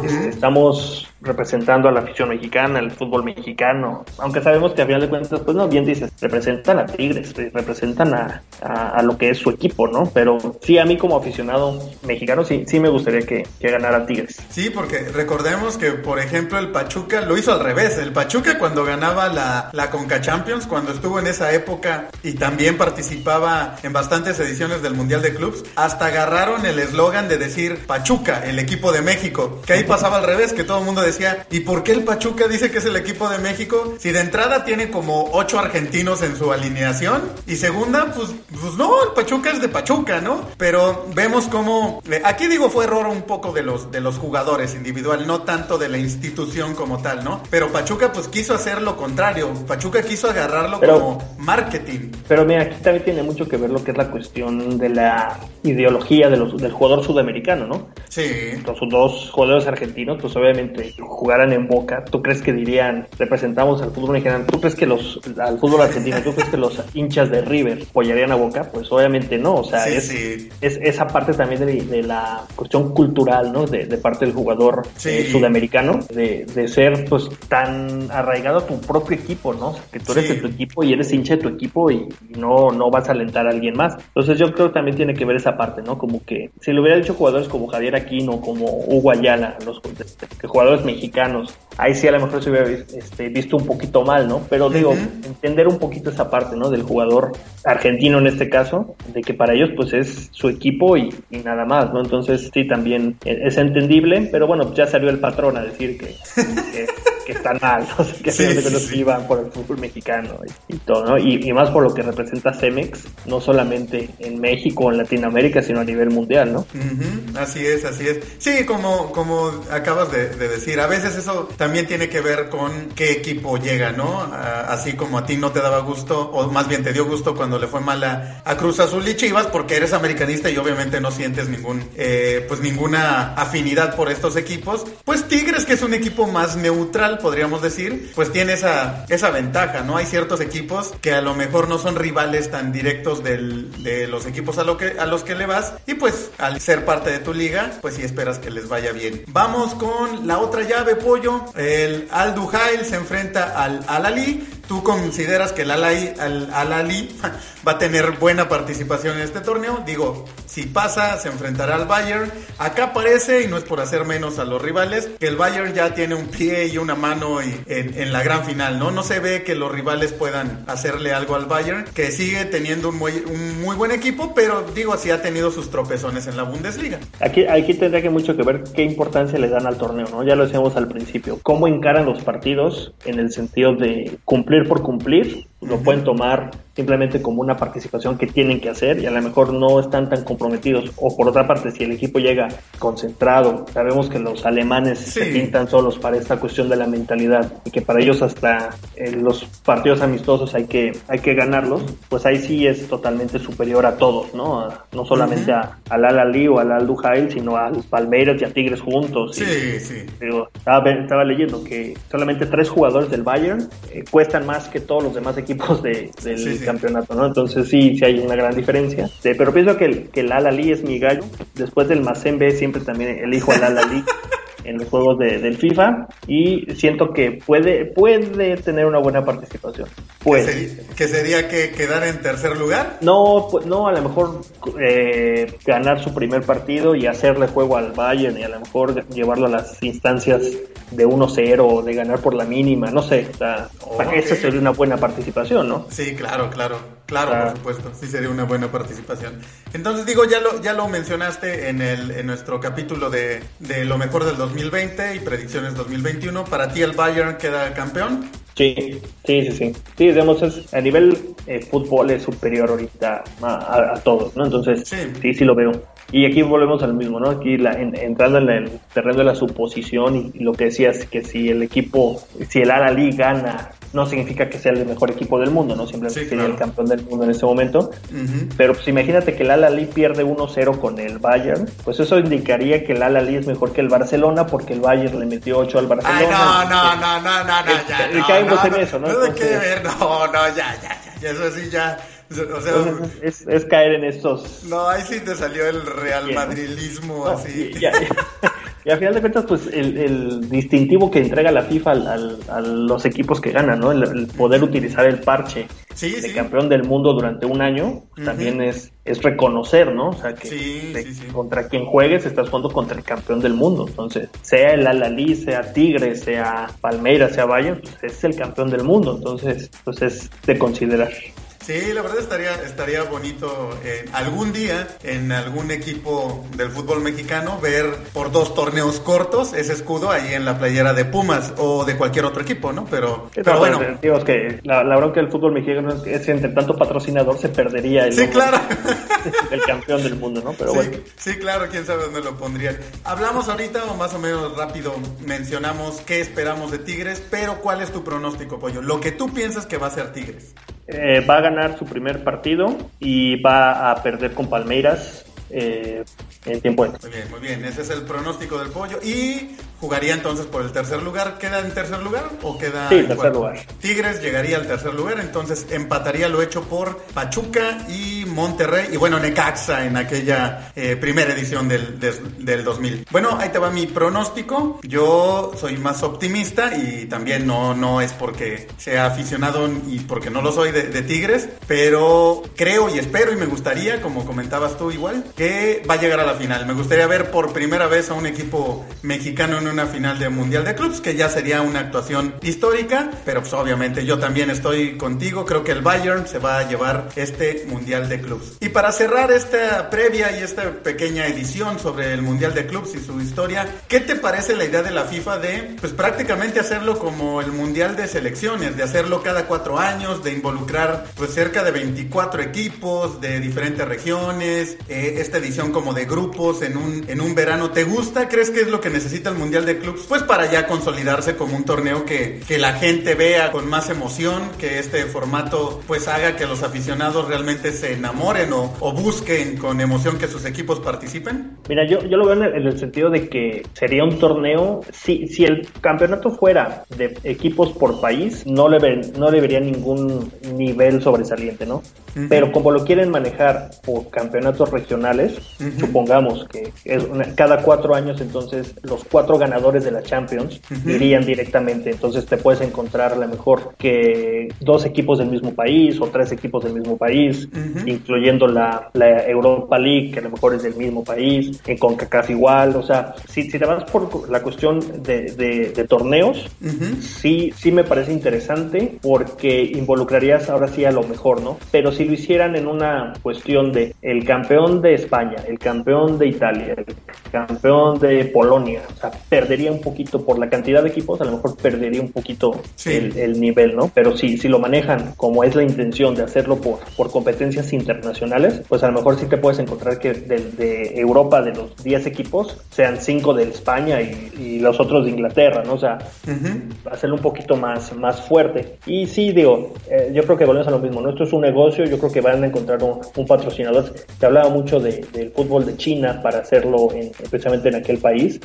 Este, estamos representando a la afición mexicana, al fútbol mexicano, aunque sabemos que a final de cuentas, pues no, bien dices, representan a Tigres, representan a, a, lo que es su equipo, ¿no? Pero sí, a mí como aficionado mexicano, sí, sí me gustaría que, que ganara Tigres. Sí, porque recordemos que, por ejemplo, el Pachuca lo hizo al revés, el Pachuca cuando ganaba la, la Conca Champions, cuando estuvo en esa época y también participaba en bastantes ediciones del Mundial de Clubs, hasta agarraron el eslogan de decir Pachuca, el equipo de México, que ahí pasaba al revés, que todo el mundo decía ¿y por qué el Pachuca dice que es el equipo de México? Si de entrada tiene como ocho argentinos en su alineación y segunda, pues, pues no, el Pachuca es de Pachuca, ¿no? Pero vemos cómo, eh, aquí digo fue error un poco de los, de los jugadores individual, no tanto de la institución como tal, ¿no? Pero Pachuca pues quiso hacer lo contrario, Pachuca quiso agarrarlo como marketing. Pero mira, aquí también tiene mucho que ver lo que es la cuestión de la ideología de los, del jugador sudamericano, ¿no? Sí. Los dos jugadores argentinos, pues obviamente jugaran en Boca, ¿tú crees que dirían, representamos al fútbol mexicano? ¿Tú crees que los, al fútbol argentino, tú crees que los hinchas de River apoyarían a Boca? Pues obviamente no, o sea, es, es, esa parte también de, la cuestión cultural, ¿no? De, parte del jugador eh, sudamericano, de, de, ser pues tan arraigado a tu propio equipo, ¿no? que tú eres de tu equipo y eres hincha de tu equipo y, no, no vas a alentar a alguien más. Entonces yo creo que también tiene que ver esa parte, ¿no? Como que si lo hubiera dicho jugadores como Javier Aquino, como Hugo Ayala, los que jugadores mexicanos. Ahí sí a lo mejor se hubiera este, visto un poquito mal, ¿no? Pero digo, entender un poquito esa parte, ¿no? Del jugador argentino en este caso, de que para ellos pues es su equipo y, nada más, ¿no? Entonces sí, también es entendible, pero bueno, ya salió el patrón a decir que que están mal, que sí, sí, iban por el fútbol mexicano y, todo, ¿no? Y, más por lo que representa Cemex, no solamente en México o en Latinoamérica, sino a nivel mundial, ¿no? Así es, así es. Sí, como, como acabas de, decir, a veces eso también tiene que ver con qué equipo llega, ¿no? así como a ti no te daba gusto, o más bien te dio gusto cuando le fue mal a, Cruz Azul y Chivas, porque eres americanista y obviamente no sientes ningún, eh, pues ninguna afinidad por estos equipos. Pues Tigres, que es un equipo más neutral, podríamos decir, pues tiene esa, esa ventaja, ¿no? Hay ciertos equipos que a lo mejor no son rivales tan directos del, de los equipos a, lo que, a los que le vas y pues al ser parte de tu liga, pues sí esperas que les vaya bien. Vamos con la otra llave, pollo. El Al Duhail se enfrenta al Al Ali. ¿Tú consideras que el Al Ali va a tener buena participación en este torneo? Digo, si pasa, se enfrentará al Bayern. Acá parece, y no es por hacer menos a los rivales, que el Bayern ya tiene un pie y una mano en, en la gran final, ¿no? No se ve que los rivales puedan hacerle algo al Bayern, que sigue teniendo un muy, un muy buen equipo, pero digo, así ha tenido sus tropezones en la Bundesliga. Aquí, aquí tendría que mucho que ver qué importancia le dan al torneo, ¿no? Ya lo decíamos al principio. ¿Cómo encaran los partidos en el sentido de cumplir por cumplir? Lo pueden tomar simplemente como una participación que tienen que hacer y a lo mejor no están tan comprometidos. O por otra parte, si el equipo llega concentrado, sabemos que los alemanes se pintan solos para esta cuestión de la mentalidad y que para ellos hasta en los partidos amistosos hay que, hay que ganarlos, pues ahí sí es totalmente superior a todos, ¿no? no solamente a, al Al-Ali o al Al-Duhail, sino a Palmeiras y a Tigres juntos. Sí, sí. estaba, estaba, leyendo que solamente tres jugadores del Bayern eh, cuestan más que todos los demás equipos de, del campeonato, ¿no? Entonces sí, sí hay una gran diferencia. pero pienso que el, que el Al-Ali es mi gallo. Después del Mazembe siempre también elijo al Al-Ali. en los juegos de, del FIFA y siento que puede, puede tener una buena participación. Puede. ¿Que sería, que quedar en tercer lugar? No, pues, no, a lo mejor eh, ganar su primer partido y hacerle juego al Bayern y a lo mejor llevarlo a las instancias de 1-0 o de ganar por la mínima, no sé, o esa sería una buena participación, ¿no? Sí, claro, claro, claro, por supuesto, sí sería una buena participación. Entonces digo, ya lo, ya lo mencionaste en, el, en nuestro capítulo de, de lo mejor del 2020 y predicciones 2021, ¿para ti el Bayern queda campeón? Sí, sí, sí, sí. Sí, digamos, a nivel eh, fútbol es superior ahorita a, todos, ¿no? Entonces, sí. sí, lo veo. Y aquí volvemos al mismo, ¿no? Aquí la, entrando en el terreno de la suposición y, lo que decías, que si el equipo, si el Al-Ali gana, no significa que sea el mejor equipo del mundo, ¿no? Simplemente sería el campeón del mundo en ese momento. Pero pues imagínate que el Al-Ali pierde 1-0 con el Bayern, pues eso indicaría que el Al-Ali es mejor que el Barcelona porque el Bayern le metió 8 al Barcelona. Ay, no, no, no, no, no, no, ya. No, caemos en eso, ¿no? No, no, no, ya, ya, ya, eso sí ya o sea, es, es, caer en estos. No, ahí sí te salió el real madrilismo así. Y, al final de cuentas, pues el, distintivo que entrega la FIFA a los equipos que ganan, ¿no? El, poder utilizar el parche de campeón del mundo durante un año, pues, también es, es reconocer, ¿no? O sea, que contra quien juegues estás jugando contra el campeón del mundo. Entonces, sea el Alalí, sea Tigre, sea Palmeiras, sea Bayern, pues es el campeón del mundo. Entonces, pues es de considerar. Sí, la verdad estaría, estaría bonito eh, algún día en algún equipo del fútbol mexicano ver por dos torneos cortos ese escudo ahí en la playera de Pumas o de cualquier otro equipo, ¿no? Pero, pero bueno. Digo, que la, la bronca del fútbol mexicano es que entre tanto patrocinador se perdería el, sí, claro. el campeón del mundo, ¿no? Pero sí, bueno. Sí, claro, quién sabe dónde lo pondrían. Hablamos ahorita o más o menos rápido mencionamos qué esperamos de Tigres, pero ¿cuál es tu pronóstico, Pollo? Lo que tú piensas que va a ser Tigres. Eh, va a ganar su primer partido y va a perder con Palmeiras eh, en tiempo Muy bien, muy bien. Ese es el pronóstico del pollo. Y jugaría entonces por el tercer lugar. ¿Queda en tercer lugar o queda sí, en tercer lugar? Tigres llegaría al tercer lugar, entonces empataría lo hecho por Pachuca y Monterrey y bueno, Necaxa en aquella eh, primera edición del, del 2000. Bueno, ahí te va mi pronóstico. Yo soy más optimista y también no, no es porque sea aficionado y porque no lo soy de, de Tigres, pero creo y espero y me gustaría, como comentabas tú igual, que va a llegar a la final. Me gustaría ver por primera vez a un equipo mexicano en una final de Mundial de Clubs, que ya sería una actuación histórica, pero pues obviamente yo también estoy contigo, creo que el Bayern se va a llevar este Mundial de Clubs. Y para cerrar esta previa y esta pequeña edición sobre el Mundial de Clubs y su historia, ¿qué te parece la idea de la FIFA de pues prácticamente hacerlo como el Mundial de Selecciones, de hacerlo cada cuatro años, de involucrar pues cerca de 24 equipos de diferentes regiones, eh, esta edición como de grupos en un, en un verano. ¿Te gusta? ¿Crees que es lo que necesita el Mundial de Clubs? Pues para ya consolidarse como un torneo que, que la gente vea con más emoción, que este formato pues haga que los aficionados realmente se enamoren enamoren o, o, busquen con emoción que sus equipos participen? Mira, yo, yo lo veo en el, sentido de que sería un torneo, si, si el campeonato fuera de equipos por país, no le, ven, no le vería ningún nivel sobresaliente, ¿no? Pero como lo quieren manejar por campeonatos regionales, supongamos que es cada cuatro años, entonces los cuatro ganadores de la Champions irían directamente. Entonces te puedes encontrar a lo mejor que dos equipos del mismo país o tres equipos del mismo país, incluyendo la, Europa League, que a lo mejor es del mismo país, en CONCACAF igual. O sea, si, si te vas por la cuestión de, torneos, sí, sí me parece interesante porque involucrarías ahora sí a lo mejor, ¿no? Pero si lo hicieran en una cuestión de el campeón de España, el campeón de Italia, el campeón de Polonia, o sea, perdería un poquito por la cantidad de equipos, a lo mejor perdería un poquito el, nivel, ¿no? Pero si, si lo manejan como es la intención de hacerlo por, por competencias internacionales, pues a lo mejor sí te puedes encontrar que de, Europa, de los 10 equipos, sean 5 de España y, los otros de Inglaterra, ¿no? O sea, hacerlo un poquito más, más fuerte. Y sí, digo, eh, yo creo que volvemos a lo mismo, ¿no? Esto es un negocio, yo creo que van a encontrar un, patrocinador. Se hablaba mucho del fútbol de China para hacerlo especialmente en aquel país,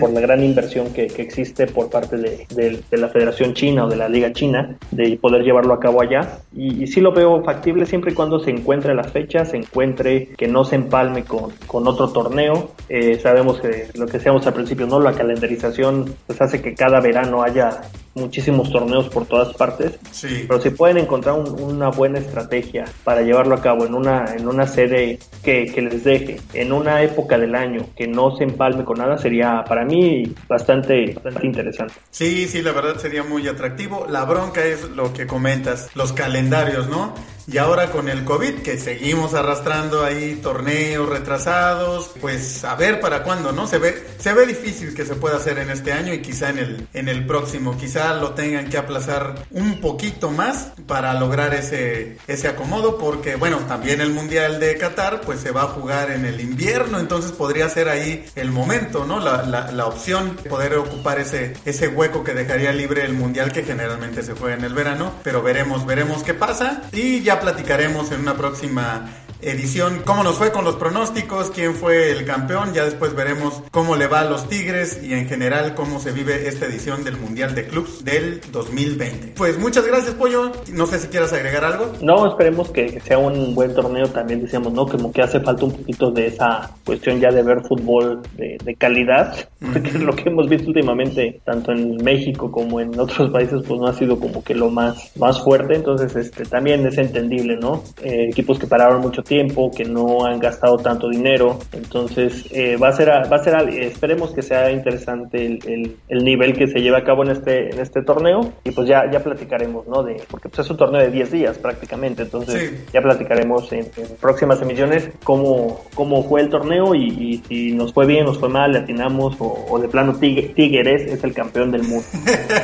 por la gran inversión que, existe por parte de, la Federación China o de la Liga China, de poder llevarlo a cabo allá. Y, sí lo veo factible siempre y cuando se encuentre la fecha, se encuentre que no se empalme con, con otro torneo. Eh, sabemos que lo que decíamos al principio, ¿no? La calendarización pues hace que cada verano haya muchísimos torneos por todas partes. Sí. Pero si pueden encontrar una buena estrategia para llevarlo a cabo en una, en una sede que, que, les deje, en una época del año que no se empalme con nada, sería para mí bastante, bastante interesante. Sí, sí, la verdad sería muy atractivo. La bronca es lo que comentas, los calendarios, ¿no? Y ahora con el COVID, que seguimos arrastrando ahí torneos retrasados, pues a ver para cuándo, ¿no? Se ve, se ve difícil que se pueda hacer en este año y quizá en el, en el próximo. Quizá lo tengan que aplazar un poquito más para lograr ese, ese acomodo, porque bueno, también el Mundial de Qatar, pues se va a jugar en el invierno, entonces podría ser ahí el momento, ¿no? La, la, la opción de poder ocupar ese, ese hueco que dejaría libre el Mundial que generalmente se juega en el verano, pero veremos, veremos qué pasa y ya platicaremos en una próxima edición, cómo nos fue con los pronósticos, quién fue el campeón, ya después veremos cómo le va a los Tigres y en general cómo se vive esta edición del Mundial de Clubs del 2020. Pues muchas gracias Pollo, no sé si quieras agregar algo. No, esperemos que sea un buen torneo, también decíamos, ¿no? Como que hace falta un poquito de esa cuestión ya de ver fútbol de, calidad, que es lo que hemos visto últimamente, tanto en México como en otros países, pues no ha sido como que lo más, más fuerte, entonces este también es entendible, ¿no? Eh, equipos que pararon mucho tiempo, que no han gastado tanto dinero. Entonces, eh, va a ser, va a ser, esperemos que sea interesante el, el, nivel que se lleve a cabo en este, en este torneo. Y pues ya, ya platicaremos, ¿no? De, porque pues es un torneo de 10 días prácticamente. Entonces, ya platicaremos en, próximas emisiones cómo, cómo fue el torneo y, si nos fue bien, nos fue mal, le atinamos o, de plano Tigres es el campeón del mundo.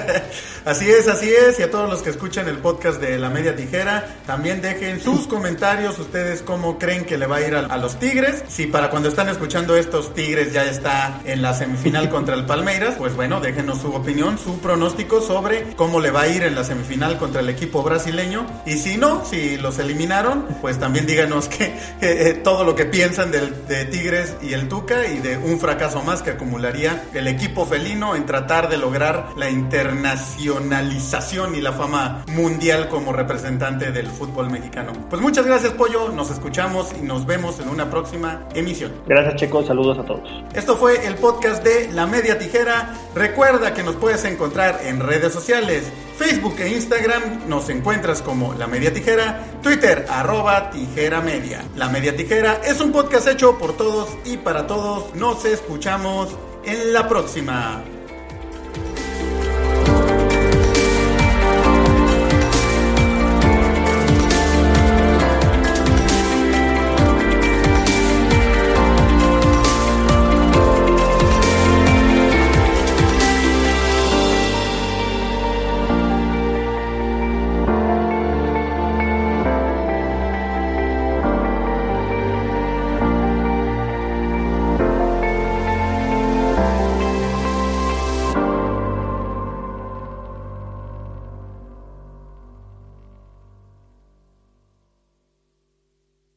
así es, así es. Y a todos los que escuchan el podcast de La Media Tijera, también dejen sus comentarios ustedes cómo creen que le va a ir a, los Tigres. Si para cuando están escuchando estos Tigres ya está en la semifinal contra el Palmeiras, pues bueno, déjenos su opinión, su pronóstico sobre cómo le va a ir en la semifinal contra el equipo brasileño. Y si no, si los eliminaron, pues también díganos que eh, todo lo que piensan del, de Tigres y el Tuca y de un fracaso más que acumularía el equipo felino en tratar de lograr la internacionalización y la fama mundial como representante del fútbol mexicano. Pues muchas gracias, Pollo. Nos escuchamos y nos vemos en una próxima emisión. Gracias chicos, saludos a todos. Esto fue el podcast de La Media Tijera. Recuerda que nos puedes encontrar en redes sociales, Facebook e Instagram nos encuentras como La Media Tijera, Twitter arroba Tijera Media. La Media Tijera es un podcast hecho por todos y para todos. Nos escuchamos en la próxima.